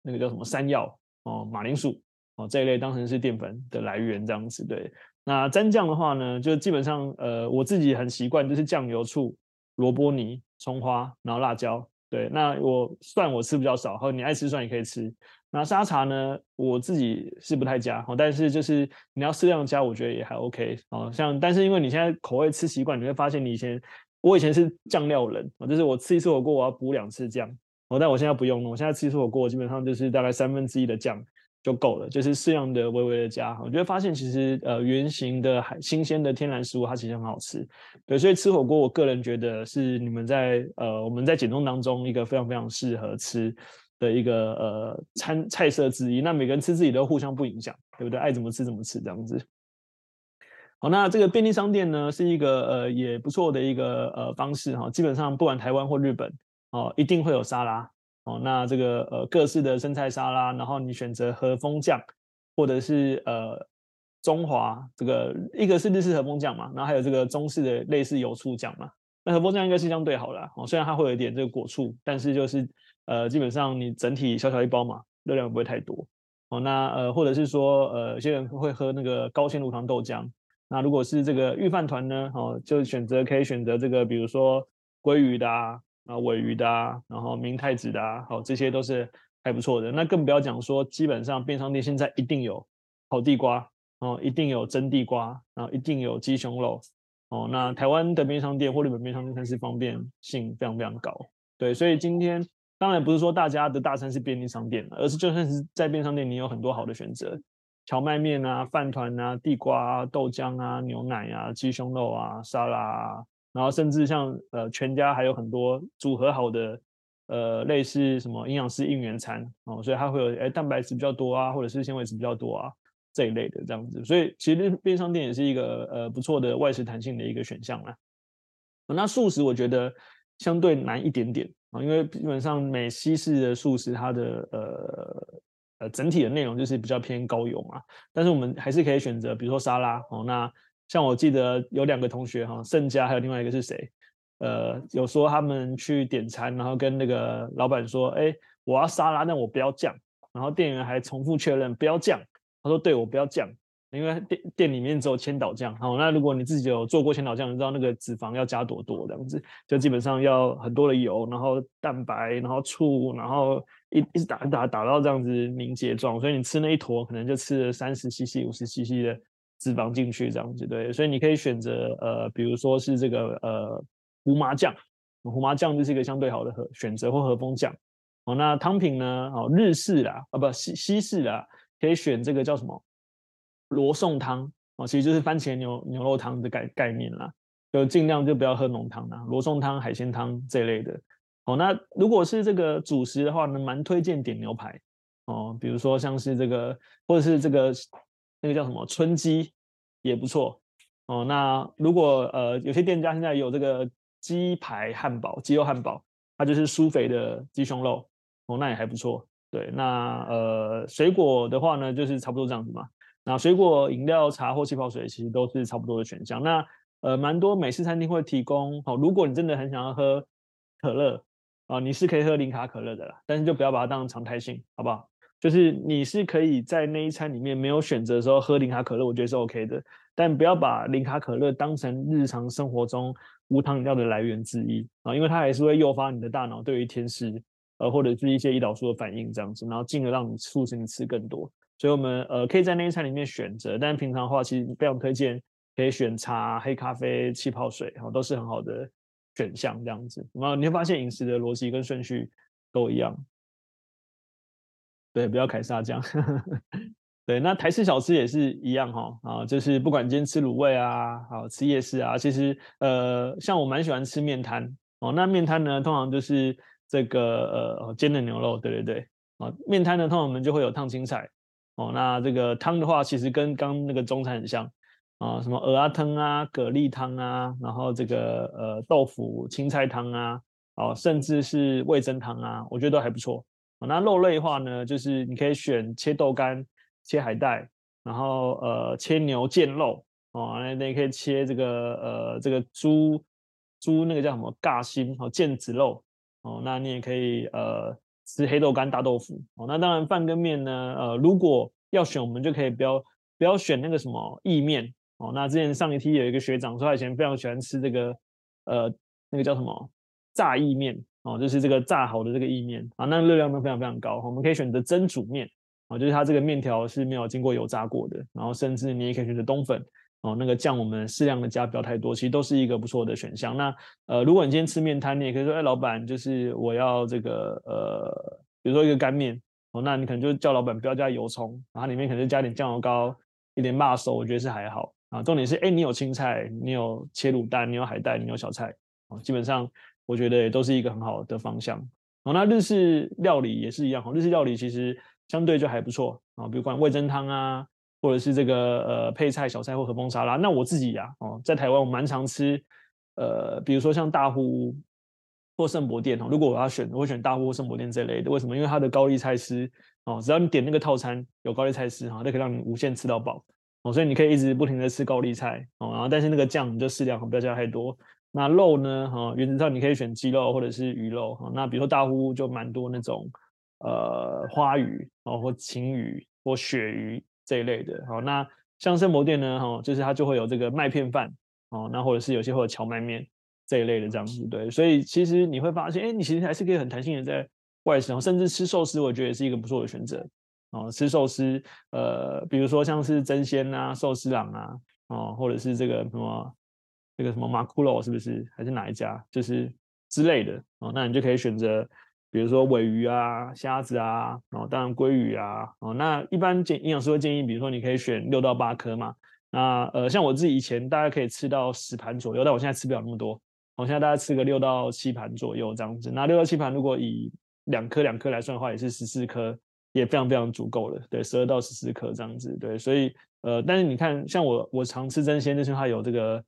那个叫什么山药哦，马铃薯。哦，这一类当成是淀粉的来源这样子，对。那蘸酱的话呢，就基本上，呃，我自己很习惯就是酱油、醋、萝卜泥、葱花，然后辣椒。对，那我蒜我吃比较少，和你爱吃蒜也可以吃。那沙茶呢，我自己是不太加，哦，但是就是你要适量加，我觉得也还 OK。哦，像但是因为你现在口味吃习惯，你会发现你以前我以前是酱料人，就是我吃一次火锅我要补两次酱，哦，但我现在不用了，我现在吃一次火锅，基本上就是大概三分之一的酱。就够了，就是适量的微微的加。我觉得发现其实呃原型的海新鲜的天然食物它其实很好吃，对，所以吃火锅我个人觉得是你们在呃我们在减重当中一个非常非常适合吃的一个呃餐菜色之一。那每个人吃自己都互相不影响，对不对？爱怎么吃怎么吃这样子。好，那这个便利商店呢是一个呃也不错的一个呃方式哈，基本上不管台湾或日本哦，一定会有沙拉。哦，那这个呃各式的生菜沙拉，然后你选择和风酱，或者是呃中华这个一个是日式和风酱嘛，然后还有这个中式的类似油醋酱嘛。那和风酱应该是相对好啦，哦，虽然它会有一点这个果醋，但是就是呃基本上你整体小小一包嘛，热量不会太多。哦，那呃或者是说呃有些人会喝那个高纤乳糖豆浆，那如果是这个御饭团呢，哦就选择可以选择这个比如说鲑鱼的啊。啊，尾鱼的啊，然后明太子的啊，好，这些都是还不错的。那更不要讲说，基本上便利商店现在一定有烤地瓜哦，一定有蒸地瓜，然后一定有鸡胸肉哦。那台湾的便利商店或日本便利商店它是方便性非常非常高，对。所以今天当然不是说大家的大餐是便利商店，而是就算是在便利商店，你有很多好的选择，荞麦面啊、饭团啊、地瓜啊、豆浆啊、牛奶啊、鸡胸肉啊、沙拉啊。然后甚至像呃全家还有很多组合好的呃类似什么营养师应援餐哦，所以它会有哎蛋白质比较多啊，或者是纤维质比较多啊这一类的这样子，所以其实便利商店也是一个呃不错的外食弹性的一个选项啦。那素食我觉得相对难一点点啊，因为基本上美西式的素食它的呃呃整体的内容就是比较偏高油嘛，但是我们还是可以选择比如说沙拉哦那。像我记得有两个同学哈，盛家还有另外一个是谁？呃，有说他们去点餐，然后跟那个老板说：“哎，我要沙拉，但我不要酱。”然后店员还重复确认：“不要酱。”他说：“对，我不要酱，因为店店里面只有千岛酱。”好，那如果你自己有做过千岛酱，你知道那个脂肪要加多多这样子，就基本上要很多的油，然后蛋白，然后醋，然后一一直打打打到这样子凝结状，所以你吃那一坨可能就吃了三十 CC、五十 CC 的。脂肪进去这样子对，所以你可以选择呃，比如说是这个呃胡麻酱，胡麻酱就是一个相对好的和选择或和风酱。哦，那汤品呢？哦，日式啦，啊不西西式啦，可以选这个叫什么罗宋汤哦，其实就是番茄牛牛肉汤的概概念啦，就尽量就不要喝浓汤啦，罗宋汤、海鲜汤这一类的。哦，那如果是这个主食的话呢，蛮推荐点牛排哦，比如说像是这个或者是这个。那个叫什么春鸡也不错哦。那如果呃有些店家现在有这个鸡排汉堡、鸡肉汉堡，它就是舒肥的鸡胸肉哦，那也还不错。对，那呃水果的话呢，就是差不多这样子嘛。那水果饮料、茶或气泡水其实都是差不多的选项。那呃蛮多美式餐厅会提供哦，如果你真的很想要喝可乐啊、你是可以喝零卡可乐的啦，但是就不要把它当成常态性，好不好？就是你是可以在那一餐里面没有选择的时候喝零卡可乐，我觉得是 OK 的，但不要把零卡可乐当成日常生活中无糖饮料的来源之一啊，因为它还是会诱发你的大脑对于甜食呃或者是一些胰岛素的反应这样子，然后进而让你促使你吃更多。所以我们呃可以在那一餐里面选择，但平常的话其实非常推荐可以选茶、黑咖啡、气泡水，哈，都是很好的选项这样子。然后你会发现饮食的逻辑跟顺序都一样。对，不要凯撒酱。对，那台式小吃也是一样哈啊，就是不管今天吃卤味啊，好吃夜市啊，其实呃，像我蛮喜欢吃面摊哦。那面摊呢，通常就是这个呃煎的牛肉，对对对啊。面摊呢，通常我们就会有烫青菜哦。那这个汤的话，其实跟刚那个中餐很像啊，什么蚵仔汤啊、蛤蜊汤啊，然后这个呃豆腐青菜汤啊，哦，甚至是味噌汤啊，我觉得都还不错。那肉类的话呢，就是你可以选切豆干、切海带，然后呃切牛腱肉哦，那那可以切这个呃这个猪猪那个叫什么尬心哦腱子肉哦，那你也可以呃吃黑豆干大豆腐哦。那当然饭跟面呢，呃如果要选，我们就可以不要不要选那个什么意面哦。那之前上一梯有一个学长说他以前非常喜欢吃这个呃那个叫什么炸意面。哦，就是这个炸好的这个意面啊，那热量都非常非常高。我们可以选择蒸煮面啊，就是它这个面条是没有经过油炸过的。然后甚至你也可以选择冬粉哦，那个酱我们适量的加，不要太多，其实都是一个不错的选项。那呃，如果你今天吃面摊，你也可以说，哎，老板，就是我要这个呃，比如说一个干面哦，那你可能就叫老板不要加油葱，然后里面可能就加点酱油膏，一点辣手，我觉得是还好啊。重点是，哎，你有青菜，你有切卤蛋，你有海带，你有小菜，啊，基本上我觉得也都是一个很好的方向。哦，那日式料理也是一样，日式料理其实相对就还不错啊，比如说味噌汤啊，或者是这个呃配菜小菜或和风沙拉。那我自己呀，哦，在台湾我蛮常吃，呃，比如说像大户。或圣博店哦，如果我要选，我会选大户或圣博店这类的。为什么？因为它的高丽菜丝哦，只要你点那个套餐有高丽菜丝哈，那可以让你无限吃到饱哦，所以你可以一直不停的吃高丽菜哦。然后但是那个酱你就适量，不要加太多。那肉呢哈，原则上你可以选鸡肉或者是鱼肉哈。那比如说大户就蛮多那种呃花鱼哦，或鯖鱼或鳕鱼这一类的。好，那像圣博店呢哈，就是它就会有这个麦片饭哦，那或者是有些会有荞麦面。这一类的这样子，对，所以其实你会发现，哎，你其实还是可以很弹性的在外食，甚至吃寿司，我觉得也是一个不错的选择。哦，吃寿司，呃，比如说像是争鲜啊、寿司郎啊，哦，或者是这个什么那个什么马库罗，是不是？还是哪一家？就是之类的，哦，那你就可以选择，比如说尾鱼啊、虾子啊，然哦，当然鲑鱼啊，哦，那一般建营养师会建议，比如说你可以选六到八颗嘛。那呃，像我自己以前大概可以吃到十盘左右，但我现在吃不了那么多。我现在大概吃个六到七盘左右这样子，那六到七盘如果以两颗两颗来算的话，也是十四颗，也非常非常足够了。对，十二到十四颗这样子。对，所以呃，但是你看，像我我常吃争鲜，就是它有这个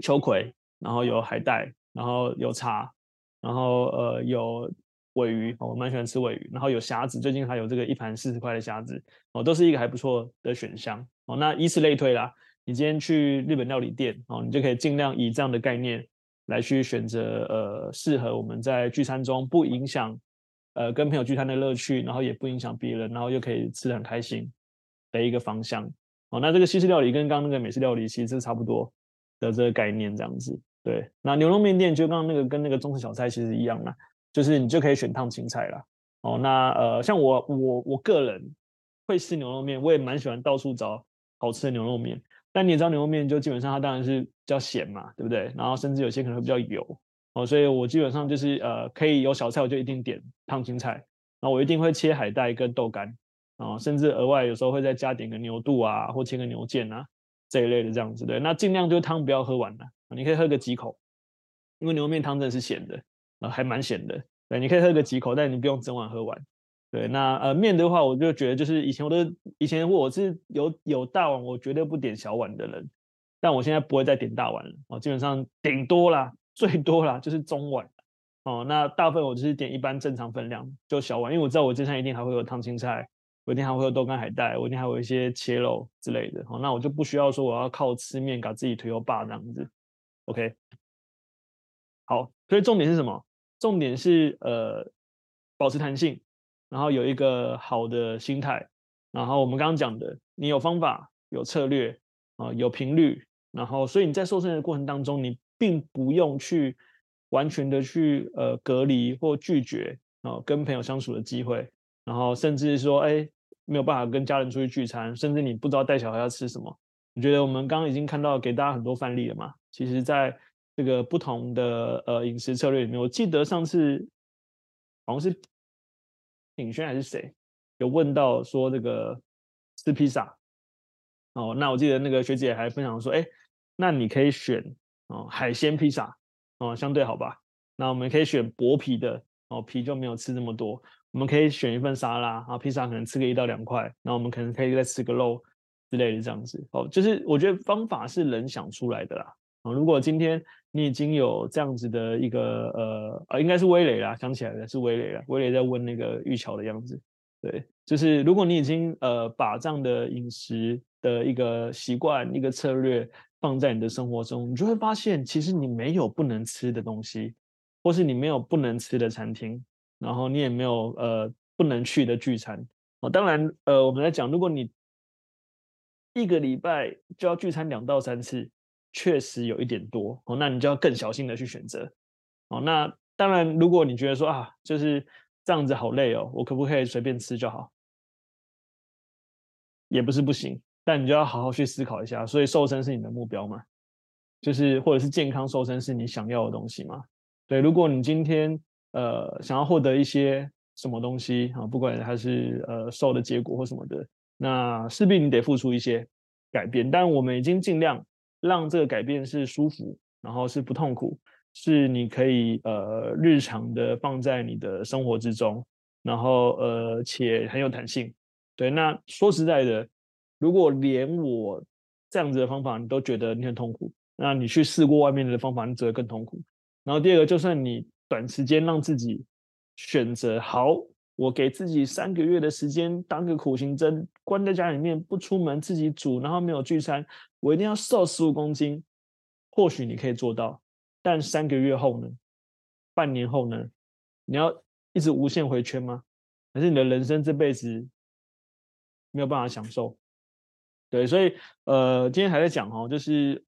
秋葵，然后有海带，然后有茶，然后呃有尾鱼，我蛮喜欢吃尾鱼，然后有虾子，最近还有这个一盘四十块的虾子，哦，都是一个还不错的选项。哦，那以此类推啦。你今天去日本料理店哦，你就可以尽量以这样的概念来去选择呃适合我们在聚餐中不影响呃跟朋友聚餐的乐趣，然后也不影响别人，然后又可以吃得很开心的一个方向哦。那这个西式料理跟刚刚那个美式料理其实是差不多的这个概念这样子。对，那牛肉面店就刚刚那个跟那个中式小菜其实一样啦，就是你就可以选烫青菜啦。哦。那呃像我我我个人会吃牛肉面，我也蛮喜欢到处找好吃的牛肉面。但你也知道牛肉面就基本上它当然是比较咸嘛，对不对？然后甚至有些可能会比较油哦，所以我基本上就是呃可以有小菜我就一定点烫青菜，然后我一定会切海带跟豆干啊，甚至额外有时候会再加点个牛肚啊，或切个牛腱啊这一类的这样子对。那尽量就是汤不要喝完了，你可以喝个几口，因为牛肉面汤真的是咸的啊，还蛮咸的。对，你可以喝个几口，但你不用整碗喝完。对，那呃面的话，我就觉得就是以前我都以前我是有有大碗，我绝对不点小碗的人，但我现在不会再点大碗了哦，基本上顶多啦，最多啦就是中碗哦，那大部分我就是点一般正常分量，就小碗，因为我知道我这餐一定还会有烫青菜，我一定还会有豆干海带，我一定还有一些切肉之类的。哦，那我就不需要说我要靠吃面搞自己腿又霸这样子，OK，好，所以重点是什么？重点是呃保持弹性。然后有一个好的心态，然后我们刚刚讲的，你有方法、有策略啊，有频率，然后所以你在瘦身的过程当中，你并不用去完全的去呃隔离或拒绝啊跟朋友相处的机会，然后甚至说哎没有办法跟家人出去聚餐，甚至你不知道带小孩要吃什么。我觉得我们刚刚已经看到给大家很多范例了嘛，其实在这个不同的呃饮食策略里面，我记得上次好像是。品轩还是谁有问到说这个吃披萨哦？那我记得那个学姐还分享说，哎，那你可以选哦海鲜披萨哦，相对好吧？那我们可以选薄皮的哦，皮就没有吃那么多。我们可以选一份沙拉啊，披萨可能吃个一到两块，那我们可能可以再吃个肉之类的这样子哦。就是我觉得方法是人想出来的啦啊。如果今天你已经有这样子的一个呃呃，应该是威雷啦，想起来了是威雷啦。威雷在问那个玉桥的样子，对，就是如果你已经呃把这样的饮食的一个习惯、一个策略放在你的生活中，你就会发现，其实你没有不能吃的东西，或是你没有不能吃的餐厅，然后你也没有呃不能去的聚餐。哦，当然呃我们在讲，如果你一个礼拜就要聚餐两到三次。确实有一点多哦，那你就要更小心的去选择哦。那当然，如果你觉得说啊，就是这样子好累哦，我可不可以随便吃就好？也不是不行，但你就要好好去思考一下。所以瘦身是你的目标吗？就是或者是健康瘦身是你想要的东西吗？对，如果你今天呃想要获得一些什么东西啊，不管它是呃瘦的结果或什么的，那势必你得付出一些改变。但我们已经尽量让这个改变是舒服，然后是不痛苦，是你可以呃日常的放在你的生活之中，然后呃且很有弹性。对，那说实在的，如果连我这样子的方法你都觉得你很痛苦，那你去试过外面的方法，你只会更痛苦。然后第二个，就算你短时间让自己选择好，我给自己三个月的时间当个苦行僧，关在家里面不出门，自己煮，然后没有聚餐，我一定要瘦十五公斤。或许你可以做到，但三个月后呢？半年后呢？你要一直无限回圈吗？还是你的人生这辈子没有办法享受？对，所以呃，今天还在讲哦，就是。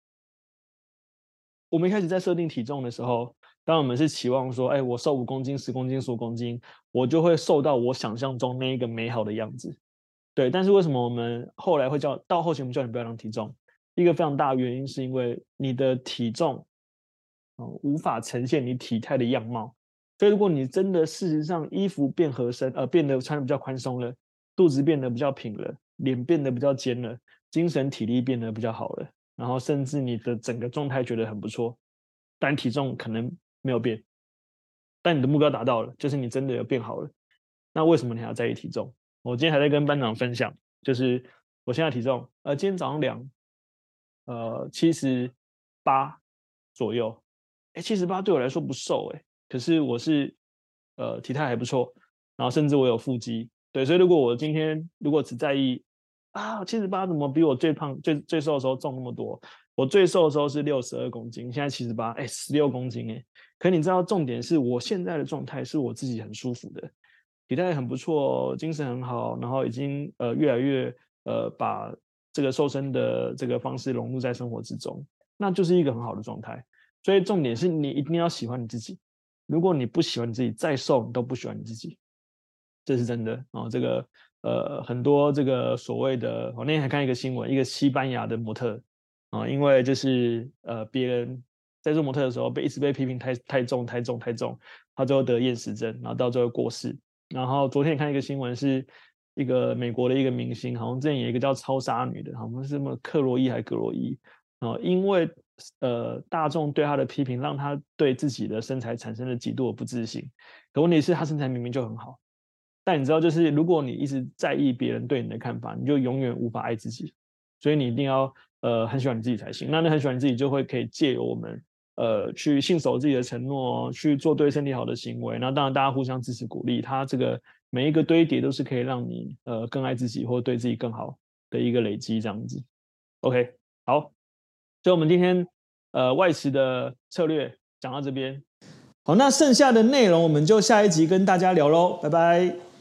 我们一开始在设定体重的时候，当我们是期望说，哎，我瘦五公斤、十公斤、十五公斤，我就会瘦到我想象中那一个美好的样子。对，但是为什么我们后来会叫到后期我们叫你不要量体重？一个非常大的原因是因为你的体重，嗯，无法呈现你体态的样貌。所以如果你真的事实上衣服变合身，呃，变得穿得比较宽松了，肚子变得比较平了，脸变得比较尖了，精神体力变得比较好了。然后甚至你的整个状态觉得很不错，但体重可能没有变，但你的目标达到了，就是你真的有变好了。那为什么你还要在意体重？我今天还在跟班长分享，就是我现在体重，呃，今天早上量，呃，七十八左右，哎，七十八对我来说不瘦哎，可是我是呃体态还不错，然后甚至我有腹肌，对，所以如果我今天如果只在意。啊，七十八怎么比我最胖、最最瘦的时候重那么多？我最瘦的时候是六十二公斤，现在七十八，哎，十六公斤哎。可你知道重点是我现在的状态是我自己很舒服的，体态很不错，精神很好，然后已经呃越来越呃把这个瘦身的这个方式融入在生活之中，那就是一个很好的状态。所以重点是你一定要喜欢你自己，如果你不喜欢你自己，再瘦你都不喜欢你自己，这是真的啊、哦，这个。呃，很多这个所谓的，我那天还看一个新闻，一个西班牙的模特啊，因为就是呃，别人在做模特的时候被一直被批评太太重、太重、太重，他最后得厌食症，然后到最后过世。然后昨天也看一个新闻，是一个美国的一个明星，好像之前有一个叫超杀女的，好像是什么克洛伊还是格洛伊啊，因为呃大众对她的批评，让她对自己的身材产生了极度的不自信。可问题是，她身材明明就很好。但你知道，就是如果你一直在意别人对你的看法，你就永远无法爱自己。所以你一定要呃很喜欢你自己才行。那你很喜欢你自己，就会可以借由我们呃去信守自己的承诺，去做对身体好的行为。那当然大家互相支持鼓励，它这个每一个堆叠都是可以让你呃更爱自己或对自己更好的一个累积，这样子。OK，好，所以我们今天呃外食的策略讲到这边。好，那剩下的内容我们就下一集跟大家聊喽，拜拜。